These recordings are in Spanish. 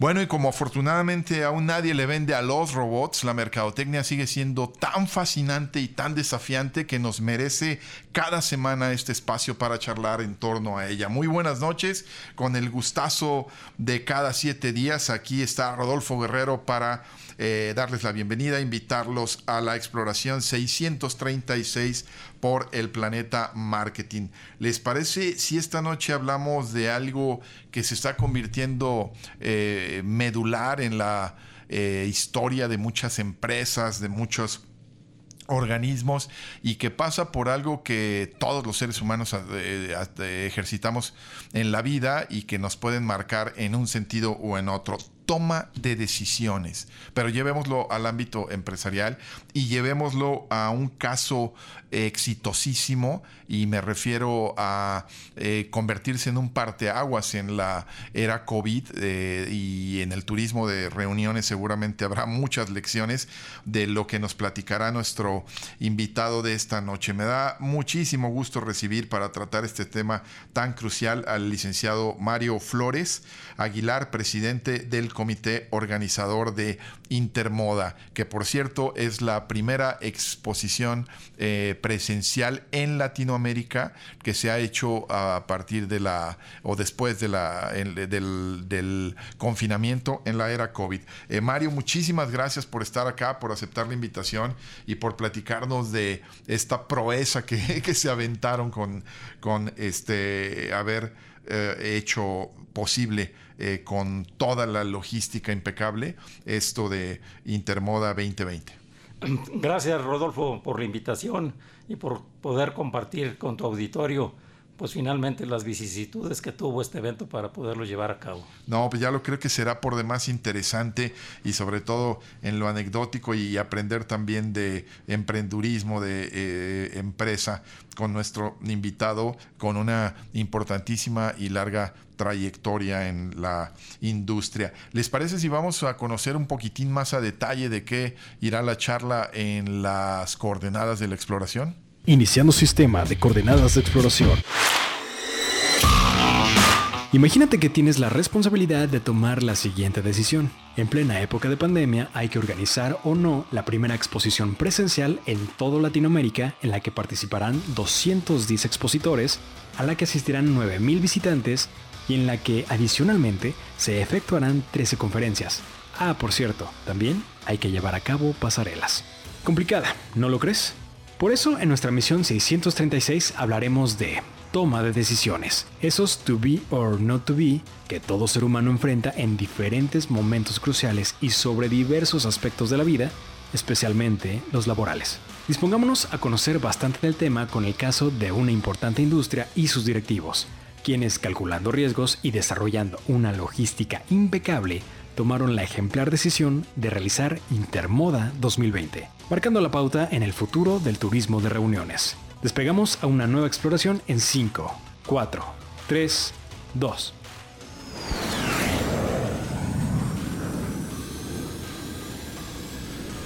Bueno, y como afortunadamente aún nadie le vende a los robots, la mercadotecnia sigue siendo tan fascinante y tan desafiante que nos merece cada semana este espacio para charlar en torno a ella. Muy buenas noches, con el gustazo de cada siete días. Aquí está Rodolfo Guerrero para eh, darles la bienvenida, invitarlos a la exploración 636 por el planeta marketing. ¿Les parece si esta noche hablamos de algo que se está convirtiendo eh, medular en la eh, historia de muchas empresas, de muchos organismos y que pasa por algo que todos los seres humanos eh, ejercitamos en la vida y que nos pueden marcar en un sentido o en otro toma de decisiones, pero llevémoslo al ámbito empresarial y llevémoslo a un caso exitosísimo y me refiero a eh, convertirse en un parteaguas en la era COVID eh, y en el turismo de reuniones seguramente habrá muchas lecciones de lo que nos platicará nuestro invitado de esta noche. Me da muchísimo gusto recibir para tratar este tema tan crucial al licenciado Mario Flores Aguilar, presidente del comité organizador de Intermoda, que por cierto es la primera exposición eh, presencial en Latinoamérica que se ha hecho a partir de la o después de la, del, confinamiento en la era COVID. Eh, Mario, muchísimas gracias por estar acá, por aceptar la invitación y por platicarnos de esta proeza que, que se aventaron con, con este haber eh, hecho posible eh, con toda la logística impecable esto de Intermoda 2020. Gracias Rodolfo por la invitación y por poder compartir con tu auditorio pues finalmente las vicisitudes que tuvo este evento para poderlo llevar a cabo. No, pues ya lo creo que será por demás interesante y sobre todo en lo anecdótico y aprender también de emprendurismo, de eh, empresa con nuestro invitado con una importantísima y larga trayectoria en la industria. ¿Les parece si vamos a conocer un poquitín más a detalle de qué irá la charla en las coordenadas de la exploración? Iniciando sistema de coordenadas de exploración. Imagínate que tienes la responsabilidad de tomar la siguiente decisión. En plena época de pandemia hay que organizar o no la primera exposición presencial en toda Latinoamérica en la que participarán 210 expositores, a la que asistirán 9.000 visitantes y en la que adicionalmente se efectuarán 13 conferencias. Ah, por cierto, también hay que llevar a cabo pasarelas. Complicada, ¿no lo crees? Por eso en nuestra misión 636 hablaremos de toma de decisiones, esos to be or not to be que todo ser humano enfrenta en diferentes momentos cruciales y sobre diversos aspectos de la vida, especialmente los laborales. Dispongámonos a conocer bastante del tema con el caso de una importante industria y sus directivos, quienes calculando riesgos y desarrollando una logística impecable, tomaron la ejemplar decisión de realizar Intermoda 2020, marcando la pauta en el futuro del turismo de reuniones. Despegamos a una nueva exploración en 5, 4, 3, 2.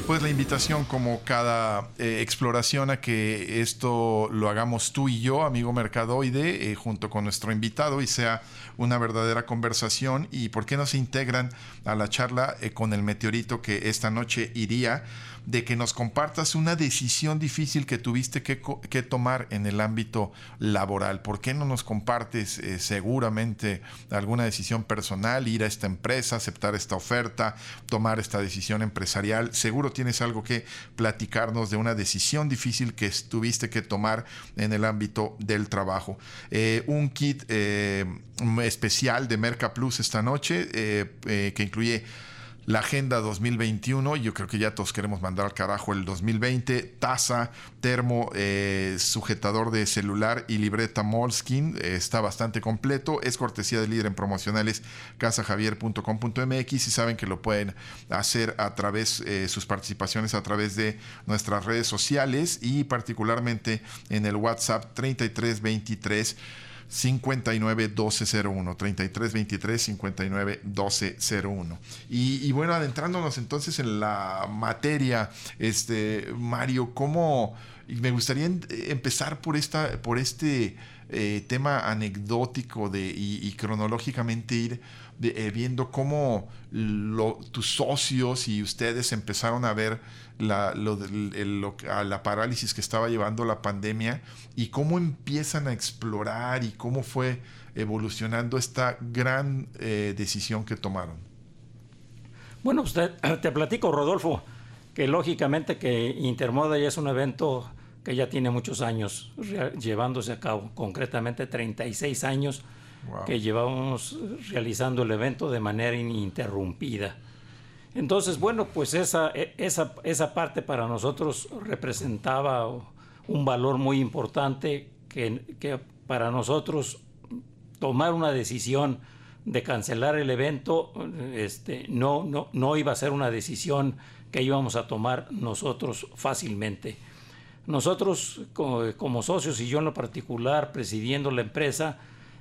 Pues la invitación como cada eh, exploración a que esto lo hagamos tú y yo, amigo mercadoide, eh, junto con nuestro invitado y sea una verdadera conversación y por qué no se integran a la charla eh, con el meteorito que esta noche iría de que nos compartas una decisión difícil que tuviste que, tomar en el ámbito laboral. ¿Por qué no nos compartes eh, seguramente alguna decisión personal, ir a esta empresa, aceptar esta oferta, tomar esta decisión empresarial? Seguro tienes algo que platicarnos de una decisión difícil que tuviste que tomar en el ámbito del trabajo. Eh, un kit eh, especial de Merca Plus esta noche que incluye la Agenda 2021. Yo creo que ya todos queremos mandar al carajo el 2020. Taza, termo, eh, sujetador de celular y libreta Moleskin. Eh, está bastante completo. Es cortesía de líder en promocionales casajavier.com.mx y saben que lo pueden hacer a través, eh, sus participaciones a través de nuestras redes sociales y particularmente en el WhatsApp 3323 59 1201, 33 23 59 1201. Y, y bueno, adentrándonos entonces en la materia, este, Mario, ¿cómo? Me gustaría empezar por, esta, por este eh, tema anecdótico de, y, cronológicamente ir eh, viendo cómo tus socios y ustedes empezaron a ver la, la parálisis que estaba llevando la pandemia y cómo empiezan a explorar y cómo fue evolucionando esta gran eh, decisión que tomaron. Bueno, usted, te platico, Rodolfo, que lógicamente que Intermoda ya es un evento que ya tiene muchos años llevándose a cabo, concretamente 36 años que llevábamos realizando el evento de manera ininterrumpida. Entonces, bueno, pues esa, e, esa, esa parte para nosotros representaba un valor muy importante que, para nosotros tomar una decisión de cancelar el evento este, no, no, no iba a ser una decisión que íbamos a tomar nosotros fácilmente. Nosotros como, socios y yo en lo particular presidiendo la empresa,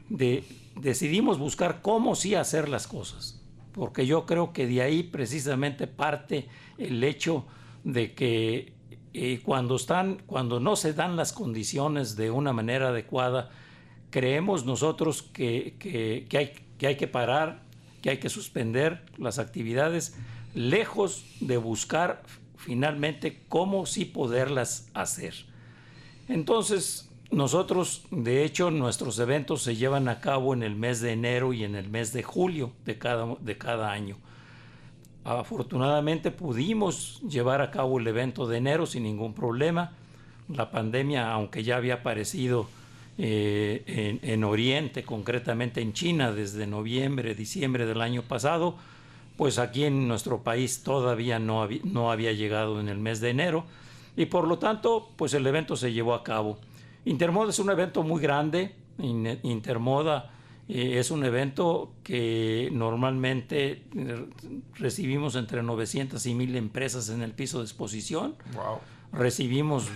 decidimos buscar cómo sí hacer las cosas, porque yo creo que de ahí precisamente parte el hecho de que eh, cuando, están, cuando no se dan las condiciones de una manera adecuada, creemos nosotros que, hay, que hay que parar, que hay que suspender las actividades, lejos de buscar finalmente cómo sí poderlas hacer. Entonces, nosotros, de hecho, nuestros eventos se llevan a cabo en el mes de enero y en el mes de julio de cada, de cada año. Afortunadamente pudimos llevar a cabo el evento de enero sin ningún problema. La pandemia, aunque ya había aparecido eh, en, en, Oriente, concretamente en China, desde noviembre, diciembre del año pasado, pues aquí en nuestro país todavía no había, no había llegado en el mes de enero y por lo tanto pues el evento se llevó a cabo. Intermoda es un evento muy grande, Intermoda eh, es un evento que normalmente eh, recibimos entre 900 y 1000 empresas en el piso de exposición. Recibimos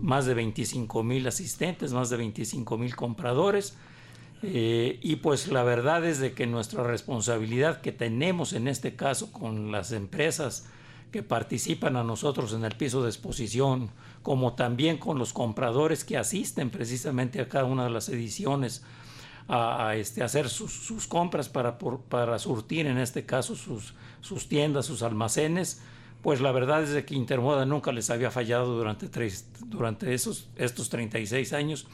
más de 25 mil asistentes, más de 25 mil compradores. Eh, y pues la verdad es de que nuestra responsabilidad que tenemos en este caso con las empresas que participan a nosotros en el piso de exposición, como también con los compradores que asisten precisamente a cada una de las ediciones a, este, hacer sus, compras para, para surtir en este caso sus, sus tiendas, sus almacenes, pues la verdad es que Intermoda nunca les había fallado durante, tres, durante esos, estos 36 años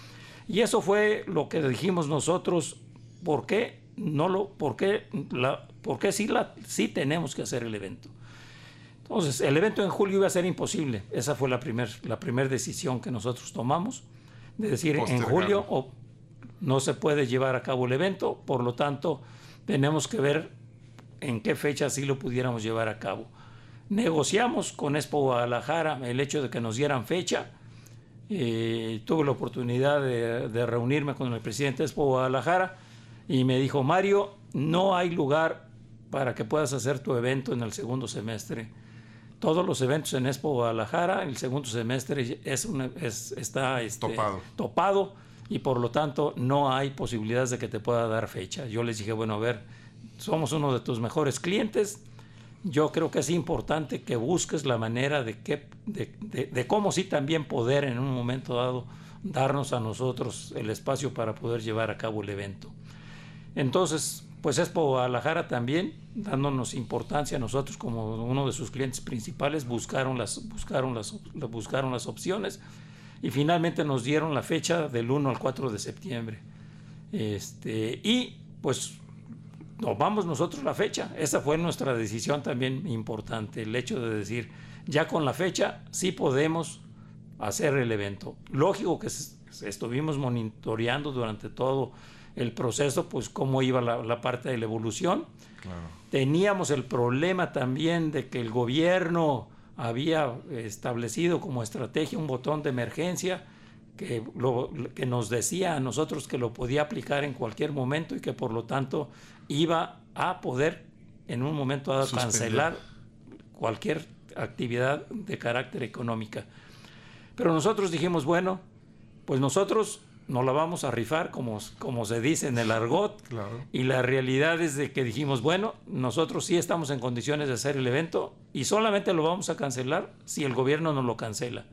y eso fue lo que dijimos nosotros, ¿por qué no lo, por qué la, por qué sí, la, sí tenemos que hacer el evento? Entonces, el evento en julio iba a ser imposible. Esa fue la primera la primer decisión que nosotros tomamos, de decir, en julio o, no se puede llevar a cabo el evento, por lo tanto, tenemos que ver en qué fecha sí lo pudiéramos llevar a cabo. Negociamos con Expo Guadalajara el hecho de que nos dieran fecha, eh, tuve la oportunidad de, reunirme con el presidente de Expo Guadalajara y me dijo, Mario, no hay lugar para que puedas hacer tu evento en el segundo semestre. Todos los eventos en Expo Guadalajara, el segundo semestre es, está este, topado. topado y por lo tanto no hay posibilidades de que te pueda dar fecha. Yo les dije, bueno, a ver, somos uno de tus mejores clientes, yo creo que es importante que busques la manera de, que, de, cómo sí también poder en un momento dado darnos a nosotros el espacio para poder llevar a cabo el evento. Entonces, pues Expo Guadalajara también, dándonos importancia a nosotros como uno de sus clientes principales, buscaron las, buscaron las, buscaron las opciones y finalmente nos dieron la fecha del 1 al 4 de septiembre. Este, y pues vamos nosotros la fecha. Esa fue nuestra decisión también importante, el hecho de decir, ya con la fecha sí podemos hacer el evento. Lógico que estuvimos monitoreando durante todo el proceso, pues cómo iba la, parte de la evolución. Teníamos el problema también de que el gobierno había establecido como estrategia un botón de emergencia que, lo, que nos decía a nosotros que lo podía aplicar en cualquier momento y que por lo tanto iba a poder en un momento dado cancelar cualquier actividad de carácter económica. Pero nosotros dijimos, bueno, pues nosotros nos la vamos a rifar, como, como se dice en el argot. Y la realidad es de que dijimos, bueno, nosotros sí estamos en condiciones de hacer el evento y solamente lo vamos a cancelar si el gobierno nos lo cancela.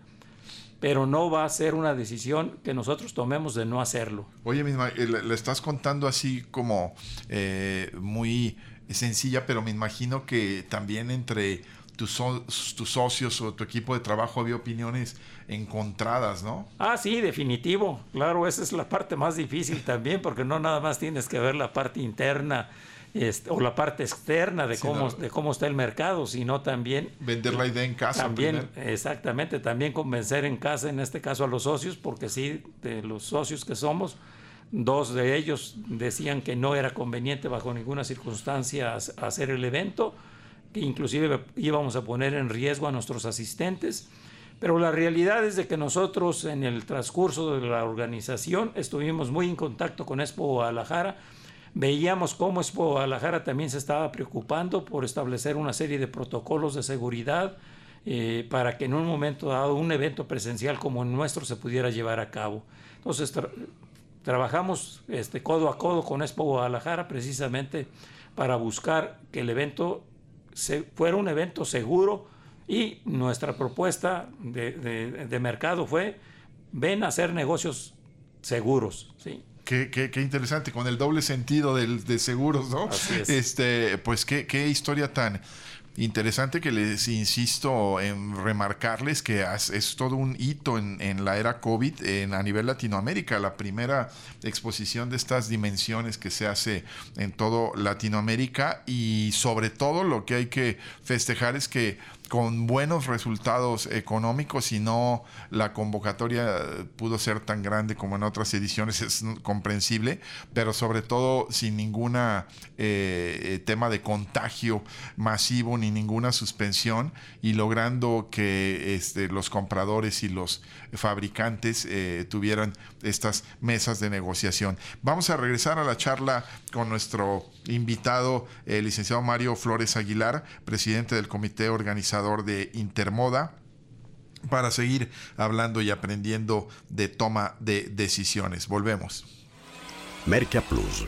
Pero no va a ser una decisión que nosotros tomemos de no hacerlo. Oye, misma, eh, le, estás contando así como eh, muy sencilla, pero me imagino que también entre tus, tus socios o tu equipo de trabajo había opiniones encontradas, ¿no? Ah, sí, definitivo. Claro, esa es la parte más difícil también, porque no nada más tienes que ver la parte interna este, o la parte externa de cómo, de cómo está el mercado, sino también... Vender la idea en casa. También, exactamente, también convencer en casa, en este caso a los socios, porque sí, de los socios que somos, dos de ellos decían que no era conveniente bajo ninguna circunstancia hacer el evento, que inclusive íbamos a poner en riesgo a nuestros asistentes pero la realidad es de que nosotros en el transcurso de la organización estuvimos muy en contacto con Expo Guadalajara. Veíamos cómo Expo Guadalajara también se estaba preocupando por establecer una serie de protocolos de seguridad eh, para que en un momento dado un evento presencial como el nuestro se pudiera llevar a cabo. Entonces trabajamos este, codo a codo con Expo Guadalajara precisamente para buscar que el evento se, fuera un evento seguro, y nuestra propuesta de, mercado fue, ven a hacer negocios seguros, ¿sí? Qué, qué, qué, interesante, con el doble sentido del, de seguros, ¿no? Así es. Este, pues qué, qué historia tan interesante que les insisto en remarcarles que es todo un hito en, la era COVID en, a nivel Latinoamérica, la primera exposición de estas dimensiones que se hace en todo Latinoamérica y sobre todo lo que hay que festejar es que con buenos resultados económicos y no la convocatoria pudo ser tan grande como en otras ediciones, es comprensible, pero sobre todo sin ninguna eh, eh, tema de contagio masivo ni ninguna suspensión y logrando que este, los compradores y los fabricantes eh, tuvieran estas mesas de negociación. Vamos a regresar a la charla con nuestro invitado, el licenciado Mario Flores Aguilar, presidente del comité organizador de Intermoda para seguir hablando y aprendiendo de toma de decisiones. Volvemos. Merca Plus.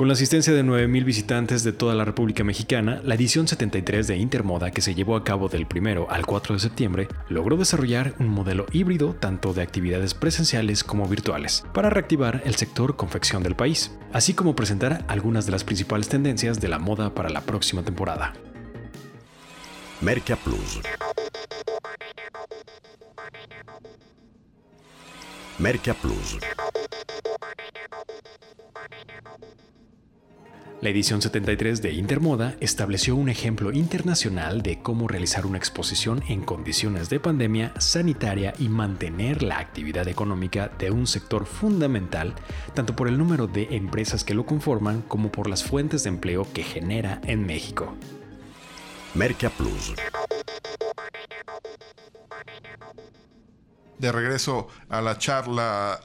Con la asistencia de 9.000 visitantes de toda la República Mexicana, la edición 73 de Intermoda, que se llevó a cabo del 1 al 4 de septiembre, logró desarrollar un modelo híbrido tanto de actividades presenciales como virtuales, para reactivar el sector confección del país, así como presentar algunas de las principales tendencias de la moda para la próxima temporada. Merca Plus. Merca Plus. La edición 73 de Intermoda estableció un ejemplo internacional de cómo realizar una exposición en condiciones de pandemia sanitaria y mantener la actividad económica de un sector fundamental, tanto por el número de empresas que lo conforman como por las fuentes de empleo que genera en México. Merca Plus. De regreso a la charla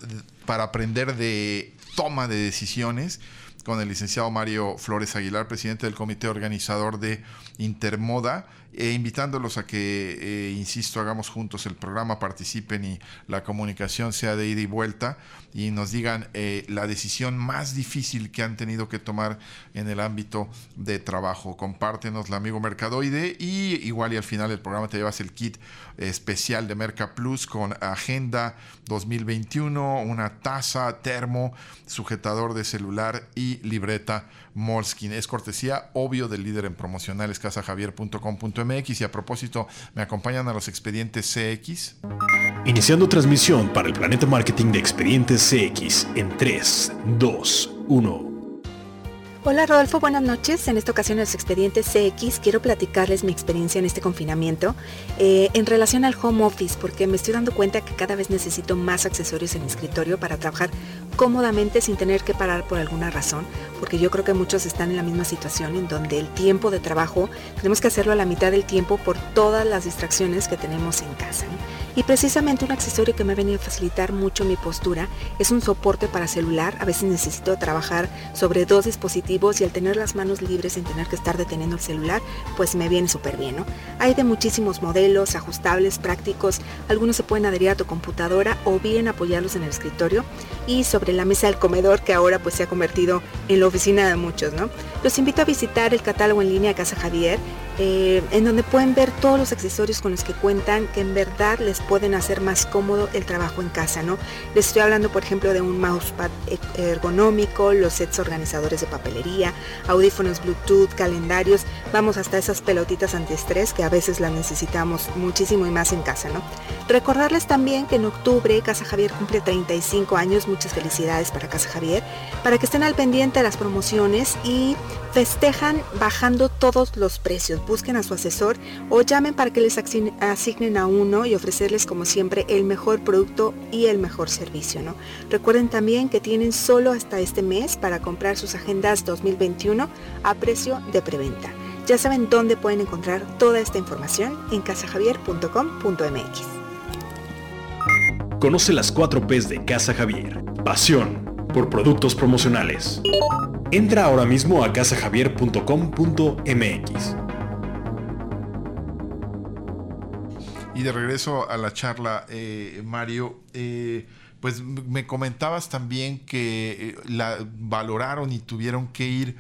para aprender de toma de decisiones con el licenciado Mario Flores Aguilar, presidente del comité organizador de Intermoda, e invitándolos a que, eh, insisto, hagamos juntos el programa, participen y la comunicación sea de ida y vuelta y nos digan eh, la decisión más difícil que han tenido que tomar en el ámbito de trabajo. Compártenos la amigo Mercadoide y igual y al final del programa te llevas el kit especial de Merca Plus con Agenda 2021, una taza, termo, sujetador de celular y libreta Molskin. Es cortesía, obvio, del líder en promocionales casajavier.com.mx y a propósito, me acompañan a los expedientes CX. Iniciando transmisión para el Planeta Marketing de Expedientes CX en 3, 2, 1. Hola Rodolfo, buenas noches. En esta ocasión en los expedientes CX quiero platicarles mi experiencia en este confinamiento eh, en relación al home office, porque me estoy dando cuenta que cada vez necesito más accesorios en mi escritorio para trabajar cómodamente sin tener que parar por alguna razón, porque yo creo que muchos están en la misma situación en donde el tiempo de trabajo tenemos que hacerlo a la mitad del tiempo por todas las distracciones que tenemos en casa. Y precisamente un accesorio que me ha venido a facilitar mucho mi postura es un soporte para celular. A veces necesito trabajar sobre dos dispositivos y al tener las manos libres sin tener que estar deteniendo el celular, pues me viene súper bien. Hay de muchísimos modelos, ajustables, prácticos. Algunos se pueden adherir a tu computadora o bien apoyarlos en el escritorio y sobre la mesa del comedor que ahora pues se ha convertido en la oficina de muchos. ¿no? Los invito a visitar el catálogo en línea de Casa Javier eh, en donde pueden ver todos los accesorios con los que cuentan que en verdad les pueden hacer más cómodo el trabajo en casa, ¿no? Les estoy hablando, por ejemplo, de un mousepad e-, ergonómico, los sets organizadores de papelería, audífonos Bluetooth, calendarios, vamos hasta esas pelotitas antiestrés que a veces las necesitamos muchísimo y más en casa, ¿no? Recordarles también que en octubre Casa Javier cumple 35 años, muchas felicidades para Casa Javier, para que estén al pendiente de las promociones y festejan bajando todos los precios busquen a su asesor o llamen para que les asignen a uno y ofrecerles como siempre el mejor producto y el mejor servicio. ¿no? Recuerden también que tienen solo hasta este mes para comprar sus agendas 2021 a precio de preventa. Ya saben dónde pueden encontrar toda esta información en casajavier.com.mx. Conoce las 4 P's de Casa Javier. Pasión por productos promocionales. Entra ahora mismo a casajavier.com.mx. Y de regreso a la charla, eh, Mario, eh, pues me comentabas también que eh, la valoraron y tuvieron que ir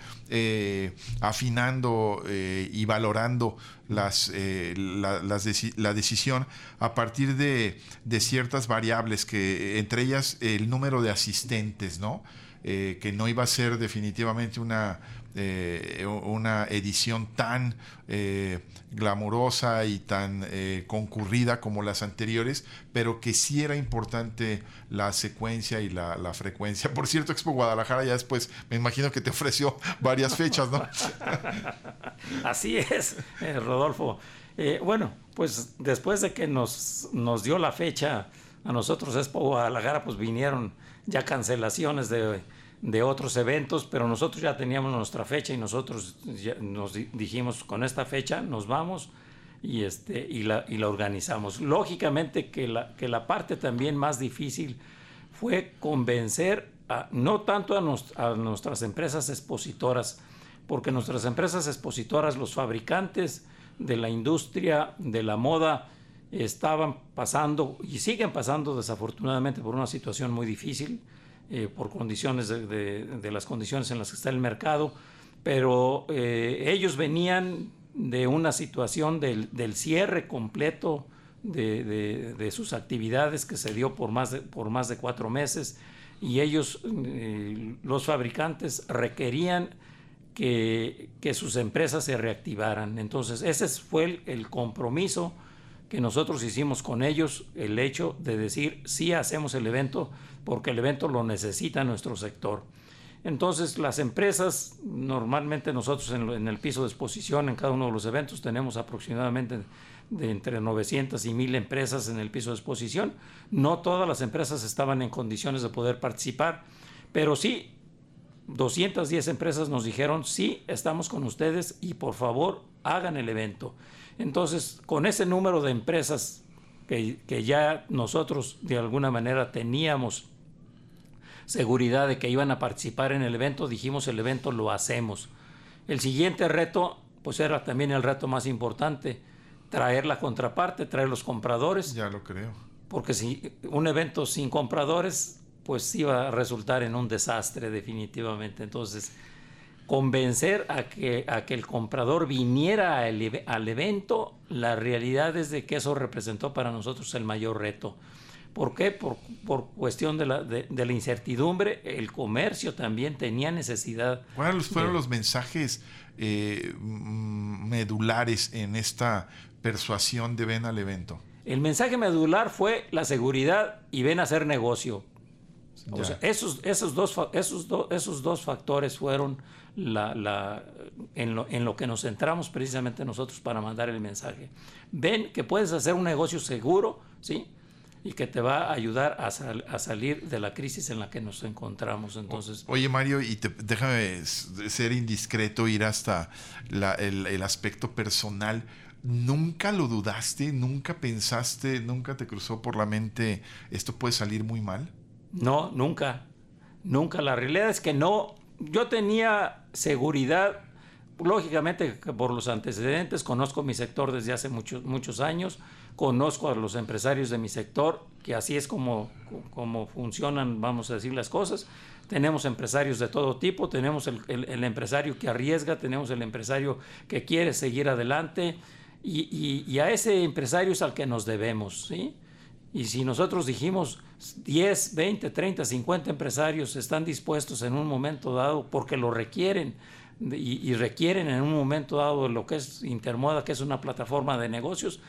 afinando y valorando la, decisión a partir de, ciertas variables, que entre ellas el número de asistentes, ¿no? que no iba a ser definitivamente una, eh, una edición tan eh, glamurosa y tan eh, concurrida como las anteriores, pero que sí era importante la secuencia y la, frecuencia. Por cierto, Expo Guadalajara ya después me imagino que te ofreció varias fechas, ¿no? Así es, Rodolfo. bueno, pues después de que nos, nos dio la fecha a nosotros Expo Guadalajara, pues vinieron ya cancelaciones de de otros eventos, pero nosotros ya teníamos nuestra fecha y nosotros nos dijimos con esta fecha nos vamos y, este, y, la, y la organizamos. Lógicamente que la, que la parte también más difícil fue convencer no tanto a, a nuestras empresas expositoras, porque nuestras empresas expositoras, los fabricantes de la industria de la moda, estaban pasando y siguen pasando desafortunadamente por una situación muy difícil eh, por condiciones de, las condiciones en las que está el mercado, pero eh, ellos venían de una situación del, cierre completo de, sus actividades que se dio por más de, por más de cuatro meses y ellos, eh, los fabricantes, requerían que, sus empresas se reactivaran. Entonces, ese fue el compromiso que nosotros hicimos con ellos, el hecho de decir, sí hacemos el evento, porque el evento lo necesita nuestro sector. Entonces, las empresas, normalmente nosotros en, el piso de exposición, en cada uno de los eventos, tenemos aproximadamente de entre 900 y 1000 empresas en el piso de exposición. No todas las empresas estaban en condiciones de poder participar, pero sí, 210 empresas nos dijeron, sí, estamos con ustedes y por favor hagan el evento. Entonces, con ese número de empresas que, que ya nosotros de alguna manera teníamos seguridad de que iban a participar en el evento, dijimos el evento lo hacemos. El siguiente reto, pues era también el reto más importante, traer la contraparte, traer los compradores. Ya lo creo. Porque si un evento sin compradores, pues iba a resultar en un desastre definitivamente. Entonces, convencer a que, a que el comprador viniera al, al evento, la realidad es de que eso representó para nosotros el mayor reto. ¿Por qué? Por, por cuestión de la, de, la, incertidumbre, el comercio también tenía necesidad. ¿Cuáles fueron los mensajes eh, medulares en esta persuasión de ven al evento? El mensaje medular fue la seguridad y ven a hacer negocio. O sea, esos, esos, dos, esos, esos dos factores fueron la, la, en, lo, en lo que nos centramos precisamente nosotros para mandar el mensaje. Ven que puedes hacer un negocio seguro, ¿sí? Y que te va a ayudar a, a, salir de la crisis en la que nos encontramos. Entonces, Oye Mario, y déjame ser indiscreto, ir hasta el, el aspecto personal. ¿Nunca lo dudaste? ¿Nunca pensaste, nunca te cruzó por la mente esto puede salir muy mal? No, nunca. Nunca. La realidad es que no. Yo tenía seguridad, lógicamente por los antecedentes, conozco mi sector desde hace muchos, muchos años conozco a los empresarios de mi sector, que así es como, como funcionan, vamos a decir, las cosas. Tenemos empresarios de todo tipo, tenemos el, empresario que arriesga, tenemos el empresario que quiere seguir adelante y, a ese empresario es al que nos debemos, ¿sí? Y si nosotros dijimos 10, 20, 30, 50 empresarios están dispuestos en un momento dado porque lo requieren y, y requieren en un momento dado lo que es Intermoda, que es una plataforma de negocios,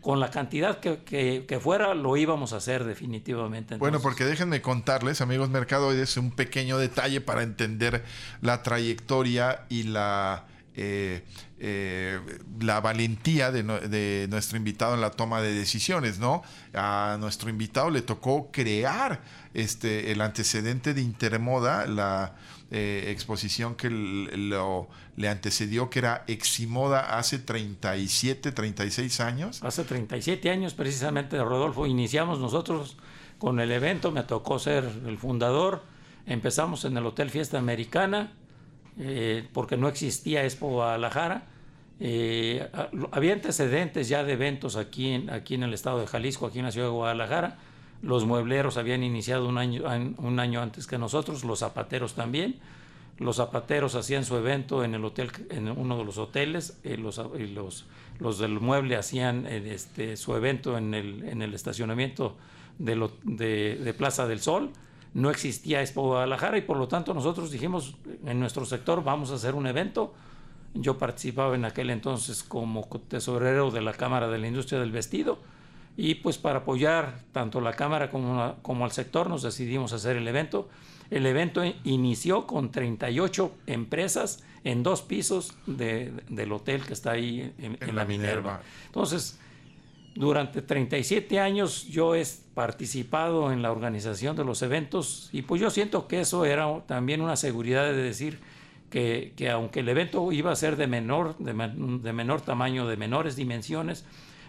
con la cantidad que, fuera, lo íbamos a hacer definitivamente. Bueno, porque déjenme contarles, amigos mercadoides, un pequeño detalle para entender la trayectoria y la, eh, eh, la valentía de, de, nuestro invitado en la toma de decisiones, ¿no? A nuestro invitado le tocó crear este, el antecedente de Intermoda, la eh, exposición que lo, le antecedió, que era Eximoda hace 37, 36 años. Hace 37 años precisamente, Rodolfo, iniciamos nosotros con el evento, me tocó ser el fundador, empezamos en el Hotel Fiesta Americana, eh, porque no existía Expo Guadalajara. Eh, había antecedentes ya de eventos aquí en, aquí en el estado de Jalisco, aquí en la ciudad de Guadalajara, los muebleros habían iniciado un año, un año antes que nosotros, los zapateros también. Los zapateros hacían su evento en el hotel, en uno de los hoteles, eh, los, los, los, del mueble hacían eh, este, su evento en el, en el estacionamiento de, de, Plaza del Sol. No existía Expo Guadalajara y por lo tanto nosotros dijimos en nuestro sector vamos a hacer un evento. Yo participaba en aquel entonces como tesorero de la Cámara de la Industria del Vestido y pues para apoyar tanto la Cámara como, como al sector nos decidimos hacer el evento. El evento inició con 38 empresas en dos pisos del hotel que está ahí en, la, Minerva. Entonces, durante 37 años yo he participado en la organización de los eventos y pues yo siento que eso era también una seguridad de decir que, que aunque el evento iba a ser de menor, de menor tamaño, de menores dimensiones,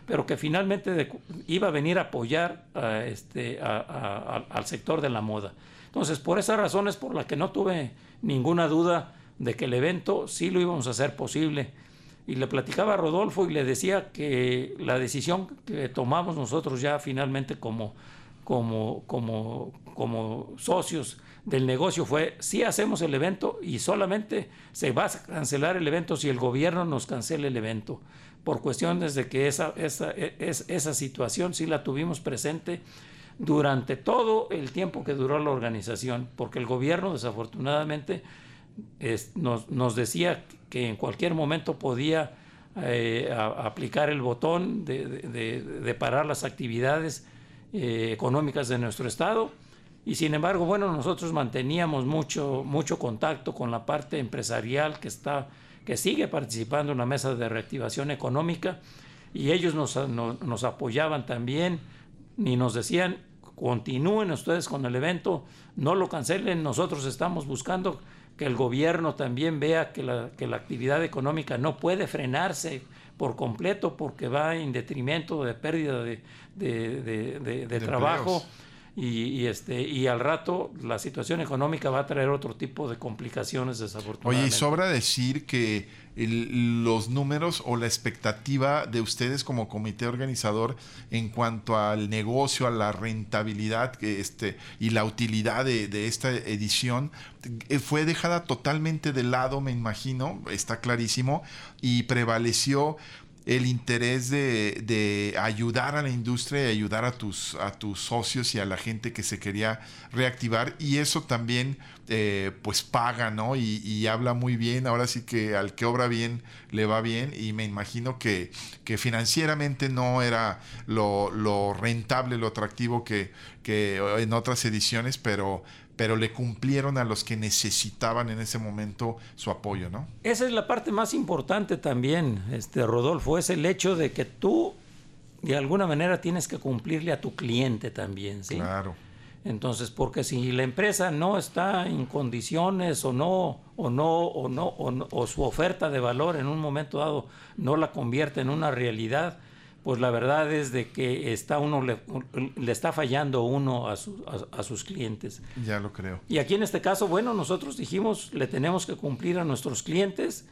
pero que finalmente iba a venir a apoyar este, al sector de la moda. Entonces, por esas razones por las que no tuve ninguna duda de que el evento sí lo íbamos a hacer posible. Y le platicaba a Rodolfo y le decía que la decisión que tomamos nosotros ya finalmente como, como, como, como socios del negocio fue, sí hacemos el evento y solamente se va a cancelar el evento si el gobierno nos cancela el evento por cuestiones de que esa, esa, e, esa situación sí la tuvimos presente durante todo el tiempo que duró la organización, porque el gobierno desafortunadamente nos, nos, decía que en cualquier momento podía eh, aplicar el botón de, de, parar las actividades eh, económicas de nuestro Estado. Y sin embargo, bueno, nosotros manteníamos mucho, mucho contacto con la parte empresarial que está que sigue participando en la mesa de reactivación económica y ellos nos, nos apoyaban también y nos decían, continúen ustedes con el evento, no lo cancelen, nosotros estamos buscando que el gobierno también vea que la, que la actividad económica no puede frenarse por completo porque va en detrimento de pérdida de, de, trabajo y, este, y al rato la situación económica va a traer otro tipo de complicaciones desafortunadamente. Oye, y sobra decir que los números o la expectativa de ustedes como comité organizador en cuanto al negocio, a la rentabilidad este, y la utilidad de, de esta edición eh, fue dejada totalmente de lado, me imagino, está clarísimo, y prevaleció el interés de, ayudar a la industria y ayudar a tus, a tus socios y a la gente que se quería reactivar. Y eso también eh, pues paga, ¿no? Y, habla muy bien, ahora sí que al que obra bien le va bien. Y me imagino que, que financieramente no era lo, lo rentable, lo atractivo que, que en otras ediciones, pero pero le cumplieron a los que necesitaban en ese momento su apoyo, ¿no? Esa es la parte más importante también, este Rodolfo, es el hecho de que tú de alguna manera tienes que cumplirle a tu cliente también, ¿sí? Claro. Entonces, porque si la empresa no está en condiciones o no, o no, o no, o, su oferta de valor en un momento dado no la convierte en una realidad, pues la verdad es de que está uno le, está fallando uno a, a, sus clientes. Ya lo creo. Y aquí en este caso, bueno, nosotros dijimos le tenemos que cumplir a nuestros clientes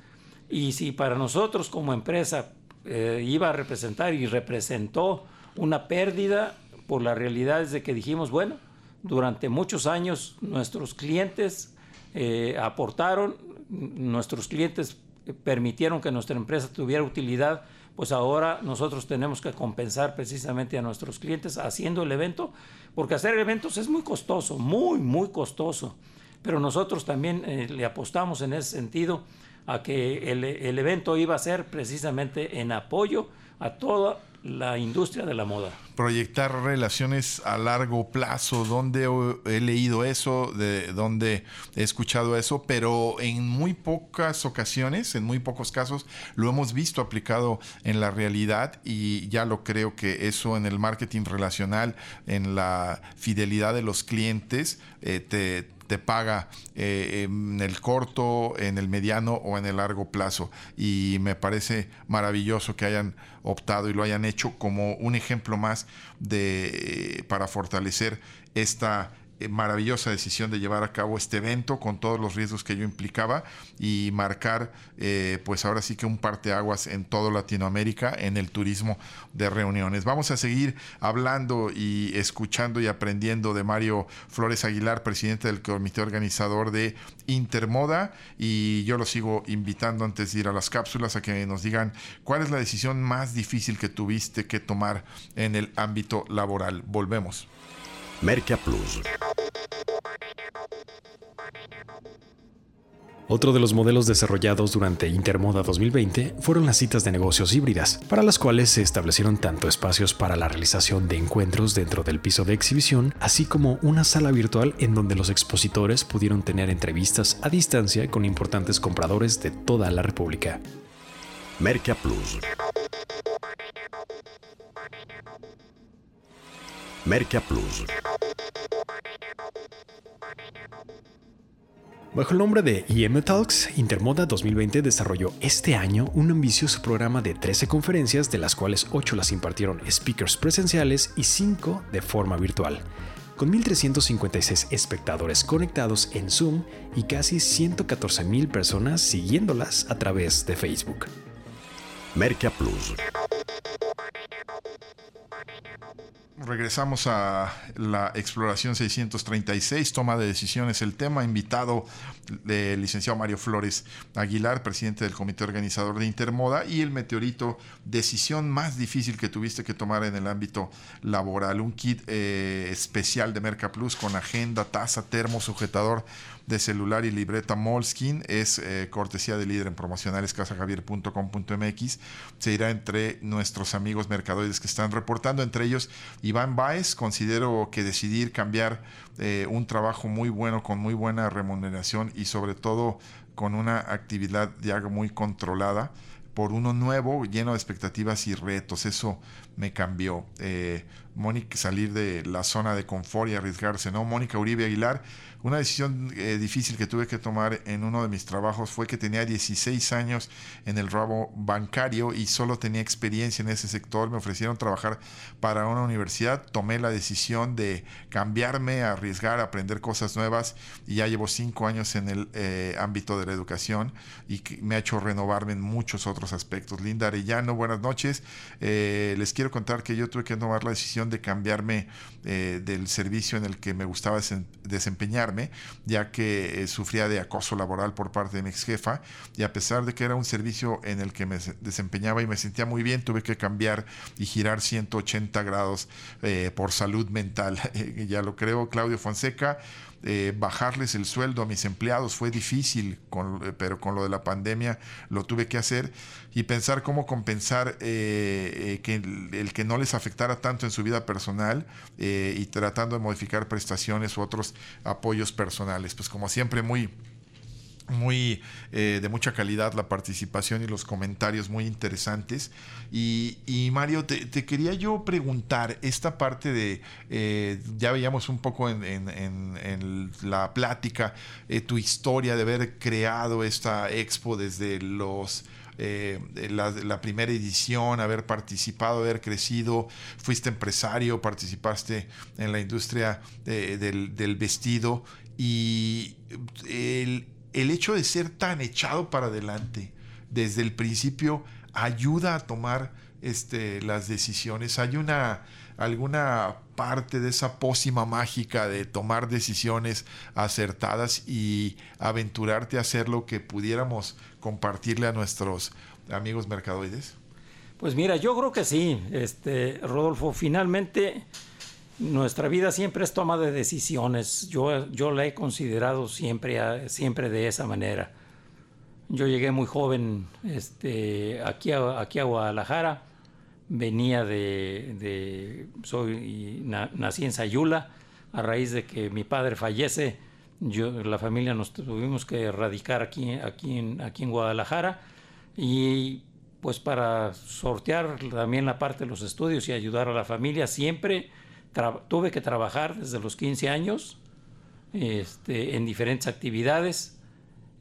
y si para nosotros como empresa eh, iba a representar y representó una pérdida, por la realidad es de que dijimos, bueno, durante muchos años nuestros clientes eh, aportaron, nuestros clientes permitieron que nuestra empresa tuviera utilidad, pues ahora nosotros tenemos que compensar precisamente a nuestros clientes haciendo el evento, porque hacer eventos es muy costoso, muy, muy costoso. Pero nosotros también eh, le apostamos en ese sentido a que el, el evento iba a ser precisamente en apoyo a toda la industria de la moda. Proyectar relaciones a largo plazo, donde he leído eso, de donde he escuchado eso, pero en muy pocas ocasiones, en muy pocos casos, lo hemos visto aplicado en la realidad y ya lo creo que eso en el marketing relacional, en la fidelidad de los clientes, eh, te te paga eh, en el corto, en el mediano o en el largo plazo. Y me parece maravilloso que hayan optado y lo hayan hecho como un ejemplo más de para fortalecer esta eh, maravillosa decisión de llevar a cabo este evento con todos los riesgos que yo implicaba y marcar eh, pues ahora sí que un parteaguas en toda Latinoamérica en el turismo de reuniones. Vamos a seguir hablando y escuchando y aprendiendo de Mario Flores Aguilar, presidente del comité organizador de Intermoda y yo lo sigo invitando antes de ir a las cápsulas a que nos digan cuál es la decisión más difícil que tuviste que tomar en el ámbito laboral. Volvemos. Merca Plus. Otro de los modelos desarrollados durante Intermoda 2020 fueron las citas de negocios híbridas, para las cuales se establecieron tanto espacios para la realización de encuentros dentro del piso de exhibición, así como una sala virtual en donde los expositores pudieron tener entrevistas a distancia con importantes compradores de toda la República. Merca Plus. Merca Plus. Bajo el nombre de IM Talks, Intermoda 2020 desarrolló este año un ambicioso programa de 13 conferencias, de las cuales 8 las impartieron speakers presenciales y 5 de forma virtual, con 1.356 espectadores conectados en Zoom y casi 114.000 personas siguiéndolas a través de Facebook. Merca Plus regresamos a la exploración 636, toma de decisiones, el tema invitado del licenciado Mario Flores Aguilar, presidente del comité organizador de Intermoda, y el meteorito, decisión más difícil que tuviste que tomar en el ámbito laboral, un kit eh, especial de Merca Plus con agenda, taza, termo, sujetador de celular y libreta Molskin es eh, cortesía de líder en promocionales casajavier.com.mx. Se irá entre nuestros amigos mercadoides que están reportando, entre ellos Iván Baez. Considero que decidir cambiar eh, un trabajo muy bueno, con muy buena remuneración y sobre todo con una actividad ya muy controlada por uno nuevo, lleno de expectativas y retos. Eso me cambió. Eh, Mónica, salir de la zona de confort y arriesgarse, ¿no? Mónica Uribe Aguilar una decisión eh, difícil que tuve que tomar en uno de mis trabajos fue que tenía 16 años en el rabo bancario y solo tenía experiencia en ese sector. Me ofrecieron trabajar para una universidad. Tomé la decisión de cambiarme, arriesgar, aprender cosas nuevas y ya llevo cinco años en el eh, ámbito de la educación y me ha hecho renovarme en muchos otros aspectos. Linda Arellano, buenas noches. Eh, les quiero contar que yo tuve que tomar la decisión de cambiarme del servicio en el que me gustaba desempeñar ya que eh, sufría de acoso laboral por parte de mi ex jefa, y a pesar de que era un servicio en el que me desempeñaba y me sentía muy bien, tuve que cambiar y girar 180 grados eh, por salud mental. ya lo creo, Claudio Fonseca. Eh, bajarles el sueldo a mis empleados fue difícil, pero con lo de la pandemia lo tuve que hacer y pensar cómo compensar que el, que no les afectara tanto en su vida personal y tratando de modificar prestaciones u otros apoyos personales. Pues como siempre, muy muy eh, de mucha calidad la participación y los comentarios muy interesantes. Y, Mario, te, quería yo preguntar esta parte de, eh, ya veíamos un poco en, la plática, eh, tu historia de haber creado esta expo desde los... la, primera edición, haber participado, haber crecido, fuiste empresario, participaste en la industria del, del, vestido y el, el hecho de ser tan echado para adelante desde el principio ayuda a tomar este, las decisiones. Hay una alguna parte de esa pócima mágica de tomar decisiones acertadas y aventurarte a hacer lo que pudiéramos compartirle a nuestros amigos mercadoides? Pues mira, yo creo que sí, este, Rodolfo. Finalmente, nuestra vida siempre es toma de decisiones. Yo, yo la he considerado siempre, siempre de esa manera. Yo llegué muy joven este, aquí, aquí a Guadalajara. Venía de, soy, nací en Sayula. A raíz de que mi padre fallece, yo, la familia nos tuvimos que radicar aquí, aquí, en, aquí en Guadalajara. Y pues para sortear también la parte de los estudios y ayudar a la familia, siempre tuve que trabajar desde los 15 años este, en diferentes actividades.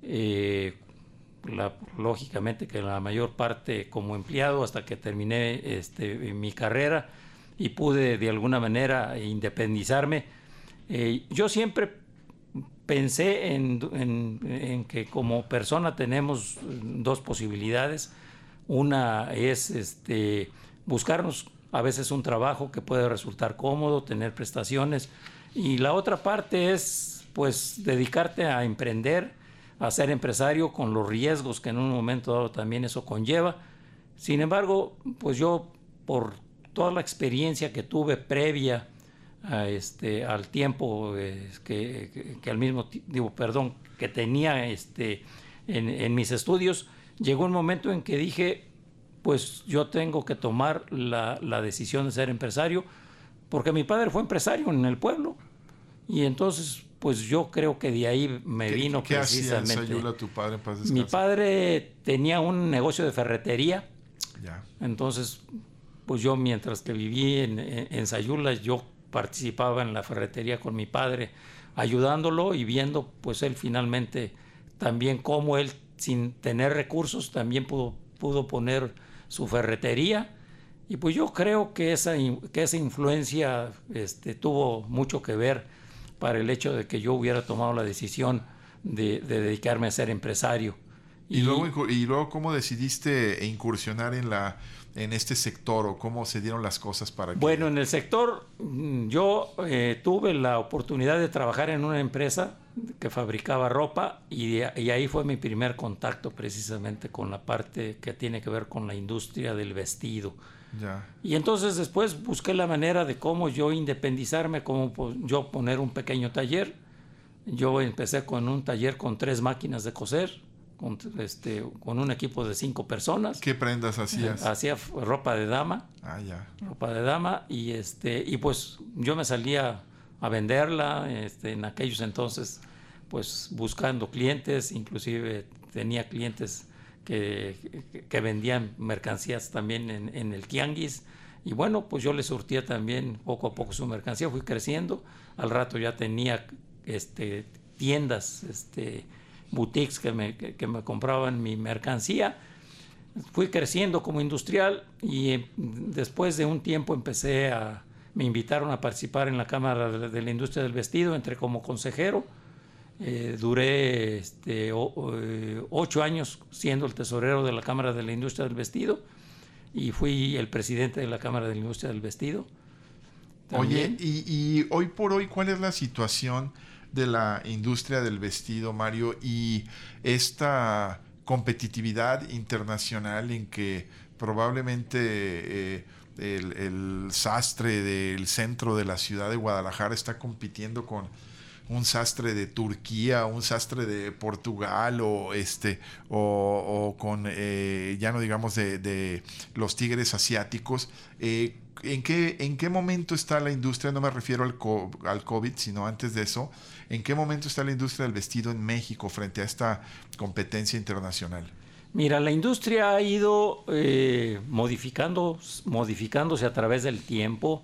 Eh, lógicamente que la mayor parte como empleado hasta que terminé este, mi carrera y pude de alguna manera independizarme. Eh, yo siempre pensé en, que como persona tenemos dos posibilidades. Una es este, buscarnos a veces un trabajo que puede resultar cómodo, tener prestaciones. Y la otra parte es, pues, dedicarte a emprender, a ser empresario con los riesgos que en un momento dado también eso conlleva. Sin embargo, pues yo, por toda la experiencia que tuve previa a este, al tiempo eh, que, al mismo digo, perdón, que tenía este, en, en mis estudios, llegó un momento en que dije, pues yo tengo que tomar la, decisión de ser empresario, porque mi padre fue empresario en el pueblo. Y entonces, pues yo creo que de ahí me vino ¿qué precisamente. Hacía tu padre mi padre tenía un negocio de ferretería. Ya. Entonces, pues yo mientras que viví en, en, Sayula, yo participaba en la ferretería con mi padre, ayudándolo y viendo, pues él finalmente también cómo él, sin tener recursos, también pudo, pudo poner su ferretería. Y pues yo creo que esa, que esa influencia este, tuvo mucho que ver para el hecho de que yo hubiera tomado la decisión de, dedicarme a ser empresario. Y, luego, y luego, ¿cómo decidiste incursionar en, la, en este sector o cómo se dieron las cosas para que... Bueno, en el sector mm, yo eh, tuve la oportunidad de trabajar en una empresa que fabricaba ropa y, ahí fue mi primer contacto precisamente con la parte que tiene que ver con la industria del vestido. Y entonces después busqué la manera de cómo yo independizarme, cómo yo poner un pequeño taller. Yo empecé con un taller con tres máquinas de coser, con, este, con un equipo de cinco personas. ¿Qué prendas hacías? Hacía ropa de dama. Ah, ya. Ropa de dama y, este, y pues yo me salía a venderla. Este, en aquellos entonces pues buscando clientes, inclusive tenía clientes que, vendían mercancías también en, el tianguis. Y bueno, pues yo le surtía también poco a poco su mercancía, fui creciendo. Al rato ya tenía este, tiendas, este, boutiques que me, que, me compraban mi mercancía. Fui creciendo como industrial y eh, después de un tiempo empecé a, me invitaron a participar en la Cámara de la Industria del Vestido, entré como consejero eh, duré este, eh, ocho años siendo el tesorero de la Cámara de la Industria del Vestido y fui el presidente de la Cámara de la Industria del Vestido. Oye, y, hoy por hoy, ¿cuál es la situación de la industria del vestido, Mario? Y esta competitividad internacional en que probablemente eh, el, el, sastre del centro de la ciudad de Guadalajara está compitiendo con un sastre de Turquía, un sastre de Portugal o este o, con eh, ya no digamos de, los tigres asiáticos. Eh, ¿en qué, ¿en qué momento está la industria? No me refiero al, al COVID, sino antes de eso. ¿En qué momento está la industria del vestido en México frente a esta competencia internacional? Mira, la industria ha ido eh, modificando, modificándose a través del tiempo,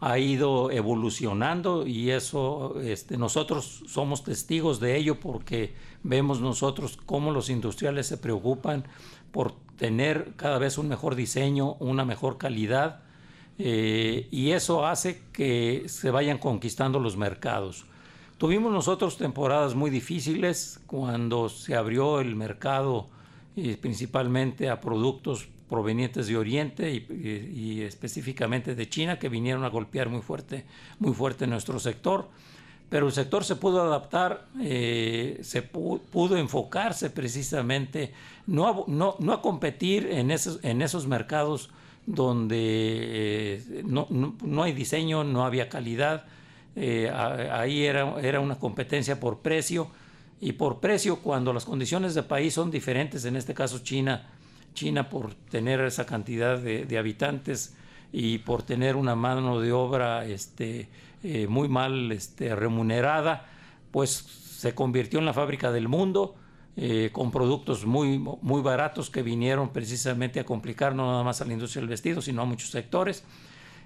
ha ido evolucionando y eso este, nosotros somos testigos de ello porque vemos nosotros cómo los industriales se preocupan por tener cada vez un mejor diseño, una mejor calidad eh, y eso hace que se vayan conquistando los mercados. Tuvimos nosotros temporadas muy difíciles cuando se abrió el mercado y principalmente a productos provenientes de Oriente y, específicamente de China que vinieron a golpear muy fuerte, muy fuerte nuestro sector. Pero el sector se pudo adaptar, eh, se pudo, enfocarse precisamente no a, no, no competir en esos, en esos mercados donde eh, no, no, hay diseño, no había calidad. Eh, ahí era, era una competencia por precio y por precio cuando las condiciones de país son diferentes, en este caso China, China por tener esa cantidad de, habitantes y por tener una mano de obra este, eh, muy mal este, remunerada, pues se convirtió en la fábrica del mundo eh, con productos muy, muy baratos que vinieron precisamente a complicar no nada más a la industria del vestido, sino a muchos sectores.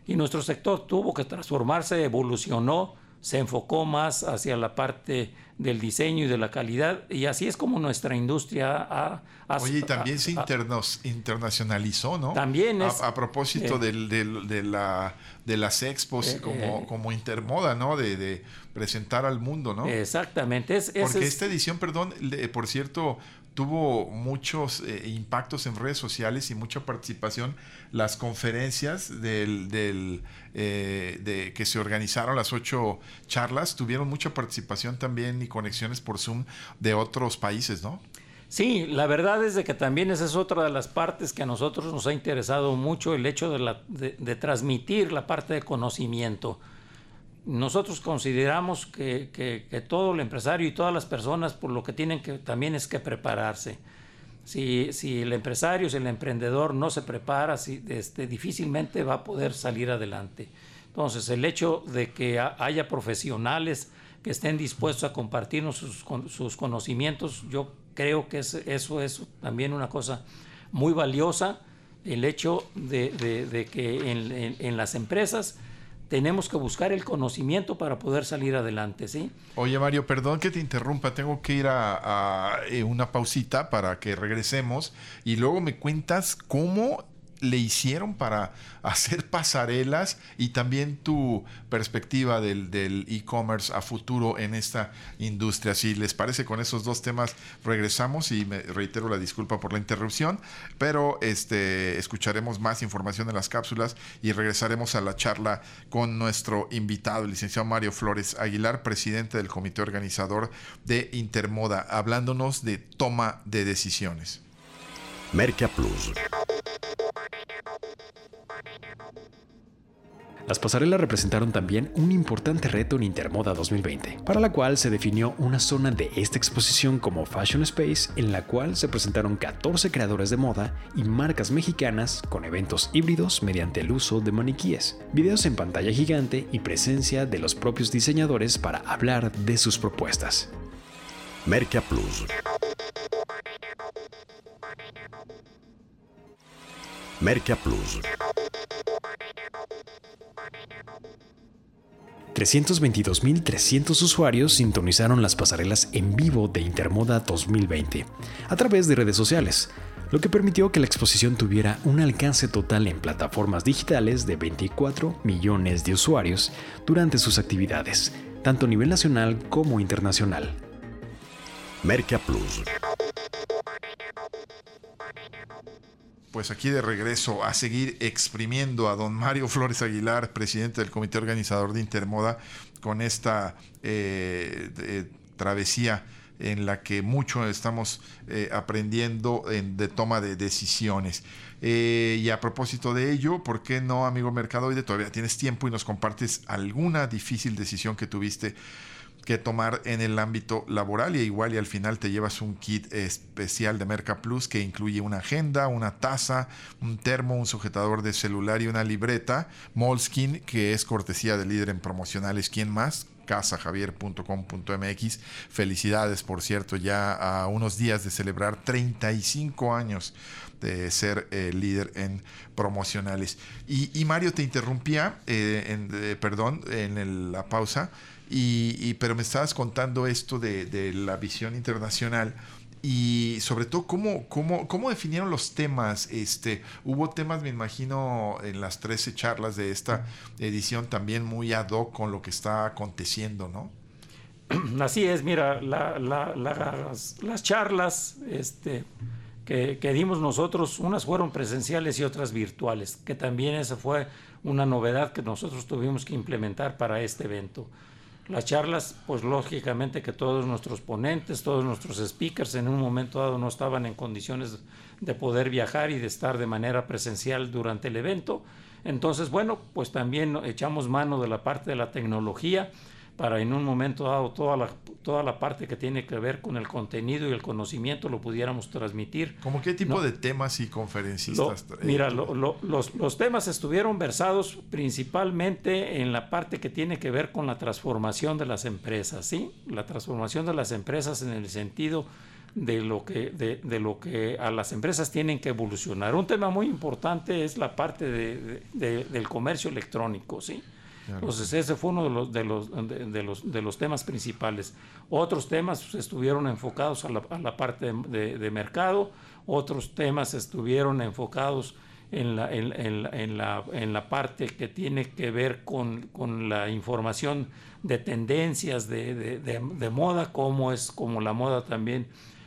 Y nuestro sector tuvo que transformarse, evolucionó, se enfocó más hacia la parte del diseño y de la calidad y así es como nuestra industria ha... Oye, y también se internos, internacionalizó, ¿no? También es... A, propósito eh, de, la, de las expos eh, como, eh, como Intermoda, ¿no? De, presentar al mundo, ¿no? Exactamente. Es, Porque esta edición, perdón, por cierto, tuvo muchos eh, impactos en redes sociales y mucha participación. Las conferencias del, eh, de, que se organizaron, las ocho charlas, tuvieron mucha participación también y conexiones por Zoom de otros países, ¿no? Sí, la verdad es de que también esa es otra de las partes que a nosotros nos ha interesado mucho, el hecho de, la, de transmitir la parte de conocimiento nosotros consideramos que, todo el empresario y todas las personas por lo que tienen que también es que prepararse. Si, el empresario, si el emprendedor no se prepara, si, este, difícilmente va a poder salir adelante. Entonces, el hecho de que haya profesionales que estén dispuestos a compartirnos sus, conocimientos, yo creo que eso es también una cosa muy valiosa, el hecho de, que en las empresas tenemos que buscar el conocimiento para poder salir adelante, ¿sí? Oye, Mario, perdón que te interrumpa, tengo que ir a, eh, una pausita para que regresemos y luego me cuentas cómo le hicieron para hacer pasarelas y también tu perspectiva del e-commerce a futuro en esta industria. Si les parece, con esos dos temas regresamos y me reitero la disculpa por la interrupción, pero este, escucharemos más información en las cápsulas y regresaremos a la charla con nuestro invitado, el licenciado Mario Flores Aguilar, presidente del comité organizador de Intermoda, hablándonos de toma de decisiones. Merca Plus. Las pasarelas representaron también un importante reto en Intermoda 2020, para la cual se definió una zona de esta exposición como Fashion Space, en la cual se presentaron 14 creadores de moda y marcas mexicanas con eventos híbridos mediante el uso de maniquíes, videos en pantalla gigante y presencia de los propios diseñadores para hablar de sus propuestas. Merca Plus. Merca Plus. 322.300 usuarios sintonizaron las pasarelas en vivo de Intermoda 2020 a través de redes sociales, lo que permitió que la exposición tuviera un alcance total en plataformas digitales de 24 millones de usuarios durante sus actividades, tanto a nivel nacional como internacional. Merca Plus. pues aquí de regreso a seguir exprimiendo a don Mario Flores Aguilar, presidente del comité organizador de Intermoda, con esta eh, travesía en la que mucho estamos eh, aprendiendo en, de toma de decisiones. Eh, y a propósito de ello, ¿por qué no, amigo Mercadoide? Todavía tienes tiempo y nos compartes alguna difícil decisión que tuviste que tomar en el ámbito laboral y igual y al final te llevas un kit especial de Merca Plus que incluye una agenda, una taza, un termo, un sujetador de celular y una libreta Moleskin que es cortesía del líder en promocionales. ¿Quién más? casajavier.com.mx. Felicidades, por cierto, ya a unos días de celebrar 35 años de ser eh, líder en promocionales. Y, Mario, te interrumpía, eh, en, eh, perdón, en la pausa, y, pero me estabas contando esto de, de la visión internacional y sobre todo cómo, cómo, cómo definieron los temas. Este, hubo temas, me imagino, en las 13 charlas de esta edición también muy ad hoc con lo que está aconteciendo, ¿no? Así es, mira, las, charlas este, que, que, dimos nosotros, unas fueron presenciales y otras virtuales, que también esa fue una novedad que nosotros tuvimos que implementar para este evento. Las charlas, pues lógicamente que todos nuestros ponentes, todos nuestros speakers en un momento dado no estaban en condiciones de poder viajar y de estar de manera presencial durante el evento. Entonces, bueno, pues también echamos mano de la parte de la tecnología para en un momento dado toda la, toda la parte que tiene que ver con el contenido y el conocimiento lo pudiéramos transmitir. ¿Cómo qué tipo de temas y conferencistas? mira, los, los, temas estuvieron versados principalmente en la parte que tiene que ver con la transformación de las empresas, ¿sí? La transformación de las empresas en el sentido de lo que, de, de, lo que a las empresas tienen que evolucionar. Un tema muy importante es la parte de, del comercio electrónico, ¿sí? Entonces ese fue uno de los, de los, de, los, de los temas principales. Otros temas estuvieron enfocados a la, parte de, mercado, otros temas estuvieron enfocados en la, en, en, la, en la parte que tiene que ver con, con la información de tendencias de, de, moda, como es como la moda también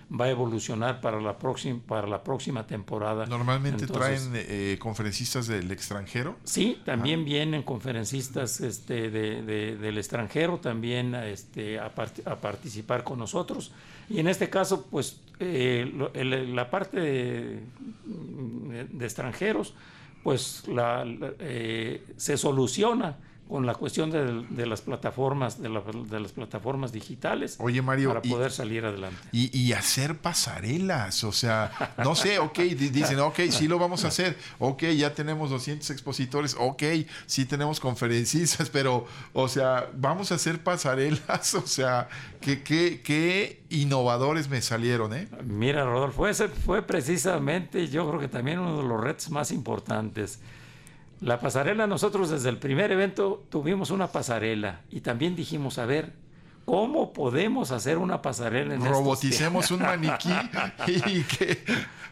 va a evolucionar para la próxima para la próxima temporada. Normalmente traen eh, conferencistas del extranjero. Sí, también vienen conferencistas este, de, del extranjero también este, a, a, participar con nosotros. Y en este caso, pues eh, la parte de, extranjeros, pues la, eh, se soluciona con la cuestión de, las plataformas de, las plataformas digitales Oye, Mario, para poder salir adelante. y, hacer pasarelas o sea no sé ok dicen ok sí lo vamos a hacer ok ya tenemos 200 expositores ok sí tenemos conferencistas pero o sea vamos a hacer pasarelas o sea qué qué innovadores me salieron eh mira Rodolfo ese fue precisamente yo creo que también uno de los retos más importantes la pasarela, nosotros desde el primer evento tuvimos una pasarela y también dijimos, a ver, ¿cómo podemos hacer una pasarela en Roboticemos un maniquí y que...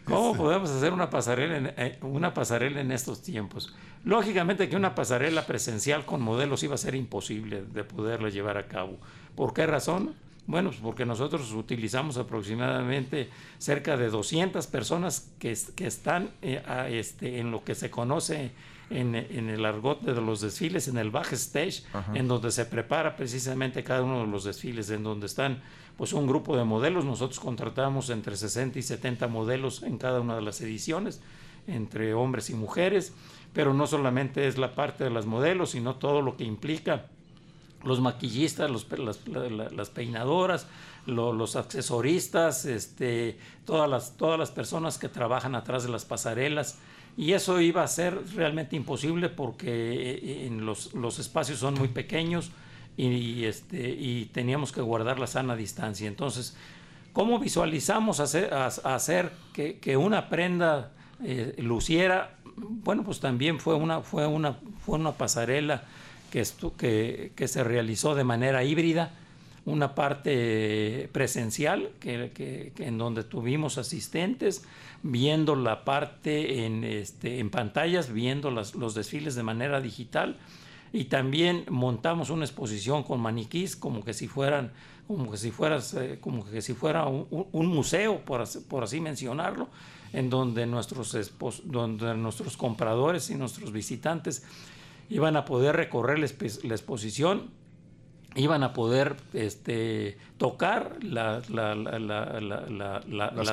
¿Cómo podemos hacer una pasarela, en, eh, una pasarela en estos tiempos? Lógicamente que una pasarela presencial con modelos iba a ser imposible de poderla llevar a cabo. ¿Por qué razón? Bueno, pues porque nosotros utilizamos aproximadamente cerca de 200 personas que, que están eh, este, en lo que se conoce en, el argot de los desfiles, en el backstage, en donde se prepara precisamente cada uno de los desfiles, en donde están pues un grupo de modelos. Nosotros contratamos entre 60 y 70 modelos en cada una de las ediciones, entre hombres y mujeres, pero no solamente es la parte de las modelos, sino todo lo que implica los maquillistas, los, las, peinadoras, los accesoristas, este, todas, las, todas las personas que trabajan atrás de las pasarelas, y eso iba a ser realmente imposible porque eh, en los, los espacios son muy pequeños y, este, y teníamos que guardar la sana distancia. Entonces, ¿cómo visualizamos hacer, hacer que, que, una prenda eh, luciera? Bueno, pues también fue una, fue una, fue una pasarela que, que, que se realizó de manera híbrida una parte presencial que, que, en donde tuvimos asistentes viendo la parte en, este, en pantallas, viendo los desfiles de manera digital. Y también montamos una exposición con maniquís como que si fueran como que si fueras eh, como que si fuera un, museo por así, por así, mencionarlo en donde nuestros donde nuestros compradores y nuestros visitantes iban a poder recorrer la, exposición iban a poder este, tocar las,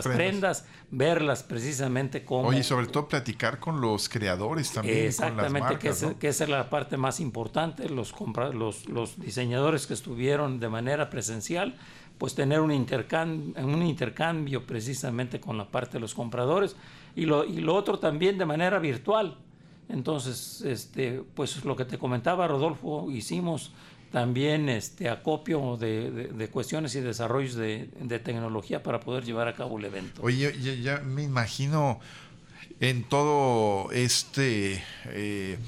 prendas. verlas precisamente como... Oye, sobre todo platicar con los creadores también. Exactamente, que, es, que, esa es la parte más importante, los, los, los diseñadores que estuvieron de manera presencial, pues tener un intercambio, un intercambio precisamente con la parte de los compradores y lo, y lo otro también de manera virtual. Entonces, este, pues lo que te comentaba Rodolfo, hicimos también este acopio de, cuestiones y desarrollos de, tecnología para poder llevar a cabo el evento. Oye, ya me imagino en todo este eh,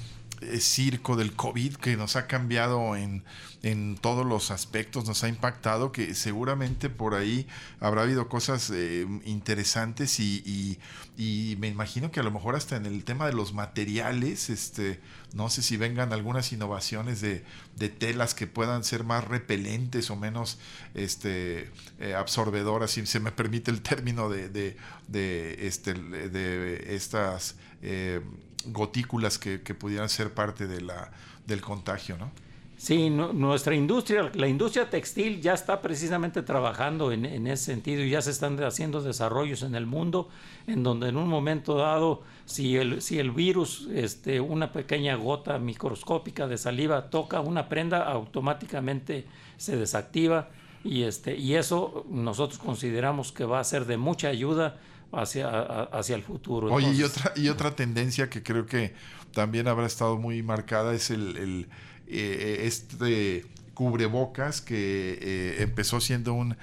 circo del COVID que nos ha cambiado en en todos los aspectos, nos ha impactado, que seguramente por ahí habrá habido cosas eh, interesantes y, me imagino que a lo mejor hasta en el tema de los materiales, este, no sé si vengan algunas innovaciones de, telas que puedan ser más repelentes o menos este, eh, absorbedoras, si se me permite el término de, de, este, de estas eh, gotículas que, pudieran ser parte del contagio, ¿no? Sí, nuestra industria, la industria textil ya está precisamente trabajando en, ese sentido y ya se están haciendo desarrollos en el mundo en donde en un momento dado, si el, si el virus, este, una pequeña gota microscópica de saliva toca una prenda, automáticamente se desactiva y, este, y eso nosotros consideramos que va a ser de mucha ayuda hacia, hacia el futuro. Oye, y, otra, y otra tendencia que creo que también habrá estado muy marcada es el eh, este cubrebocas que eh, empezó siendo un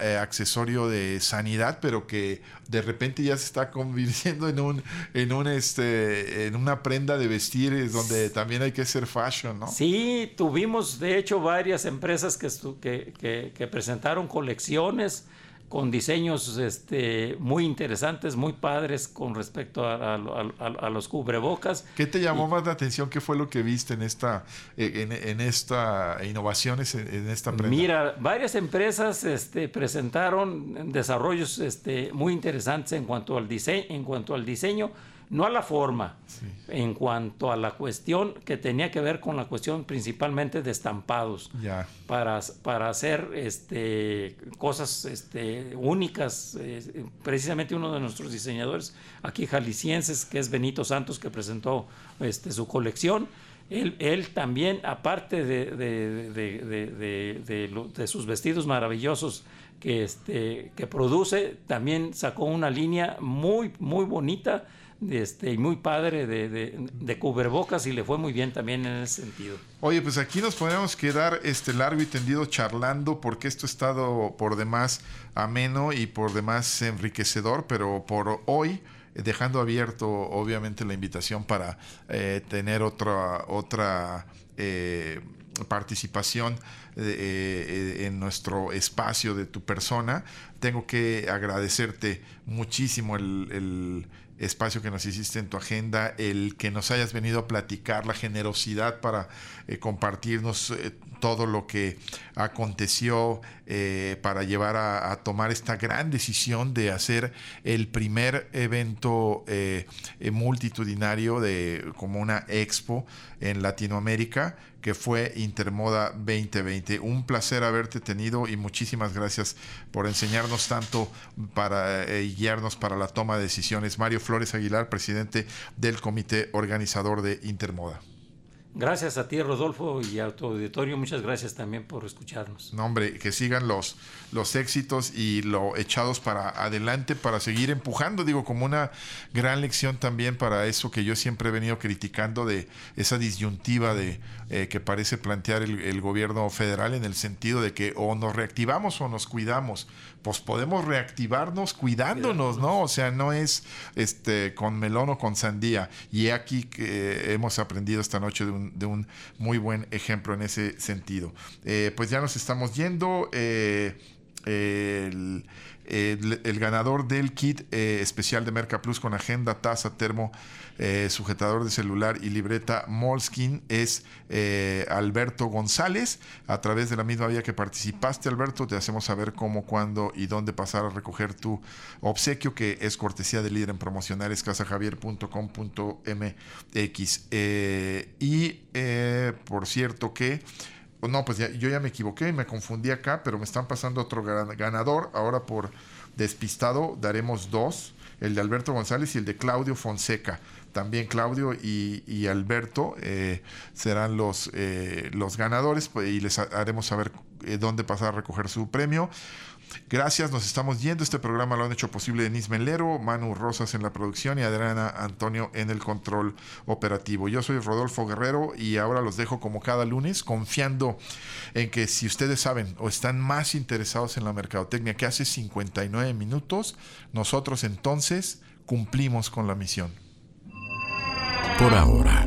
eh, accesorio de sanidad, pero que de repente ya se está convirtiendo en un en un este en una prenda de vestir donde también hay que ser fashion, ¿no? Sí, tuvimos de hecho varias empresas que, que, que presentaron colecciones con diseños este, muy interesantes, muy padres con respecto a, los cubrebocas. ¿Qué te llamó más la atención? ¿Qué fue lo que viste en esta, en, en esta innovaciones en, esta prenda? Mira, varias empresas este, presentaron desarrollos este, muy interesantes en cuanto al diseño, en cuanto al diseño no a la forma, en cuanto a la cuestión que tenía que ver con la cuestión principalmente de estampados, para, para hacer este, cosas este, únicas. Eh, precisamente uno de nuestros diseñadores aquí jaliscienses, que es Benito Santos, que presentó este, su colección, él, él, también, aparte de, de, sus vestidos maravillosos que, este, que produce, también sacó una línea muy, muy bonita este, muy padre de, de, cubrebocas y le fue muy bien también en ese sentido. Oye, pues aquí nos podemos quedar este largo y tendido charlando porque esto ha estado por demás ameno y por demás enriquecedor, pero por hoy eh, dejando abierto obviamente la invitación para eh, tener otra otra eh, participación en nuestro espacio de tu persona. Tengo que agradecerte muchísimo el espacio que nos hiciste en tu agenda, el que nos hayas venido a platicar, la generosidad para eh, compartirnos eh, todo lo que aconteció eh, para llevar a, tomar esta gran decisión de hacer el primer evento multitudinario de como una expo en Latinoamérica que fue Intermoda 2020. Un placer haberte tenido y muchísimas gracias por enseñarnos tanto para guiarnos para la toma de decisiones. Mario Flores Aguilar, presidente del comité organizador de Intermoda. Gracias a ti, Rodolfo, y a tu auditorio. Muchas gracias también por escucharnos. No, hombre, que sigan los, los éxitos y lo echados para adelante para seguir empujando. Digo, como una gran lección también para eso que yo siempre he venido criticando de esa disyuntiva de eh, que parece plantear el, gobierno federal en el sentido de que o nos reactivamos o nos cuidamos pues podemos reactivarnos cuidándonos, ¿no? O sea, no es este con melón o con sandía. Y aquí que hemos aprendido esta noche de un, muy buen ejemplo en ese sentido. Eh, pues ya nos estamos yendo. Eh, el, ganador del kit eh, especial de Merca Plus con agenda, taza, termo eh, sujetador de celular y libreta Molskin es eh, Alberto González. A través de la misma vía que participaste, Alberto, te hacemos saber cómo, cuándo y dónde pasar a recoger tu obsequio, que es cortesía de líder en promocionales, casajavier.com.mx. Y por cierto que no, pues yo ya me equivoqué, me confundí acá, pero me están pasando otro ganador. Ahora por despistado daremos dos, el de Alberto González y el de Claudio Fonseca. También Claudio y, Alberto eh, serán los, eh, los ganadores pues, y les haremos saber eh, dónde pasar a recoger su premio. Gracias, nos estamos yendo. Este programa lo han hecho posible Denise Melero, Manu Rosas en la producción y Adriana Antonio en el control operativo. Yo soy Rodolfo Guerrero y ahora los dejo como cada lunes, confiando en que si ustedes saben o están más interesados en la mercadotecnia que hace 59 minutos, nosotros entonces cumplimos con la misión. Por ahora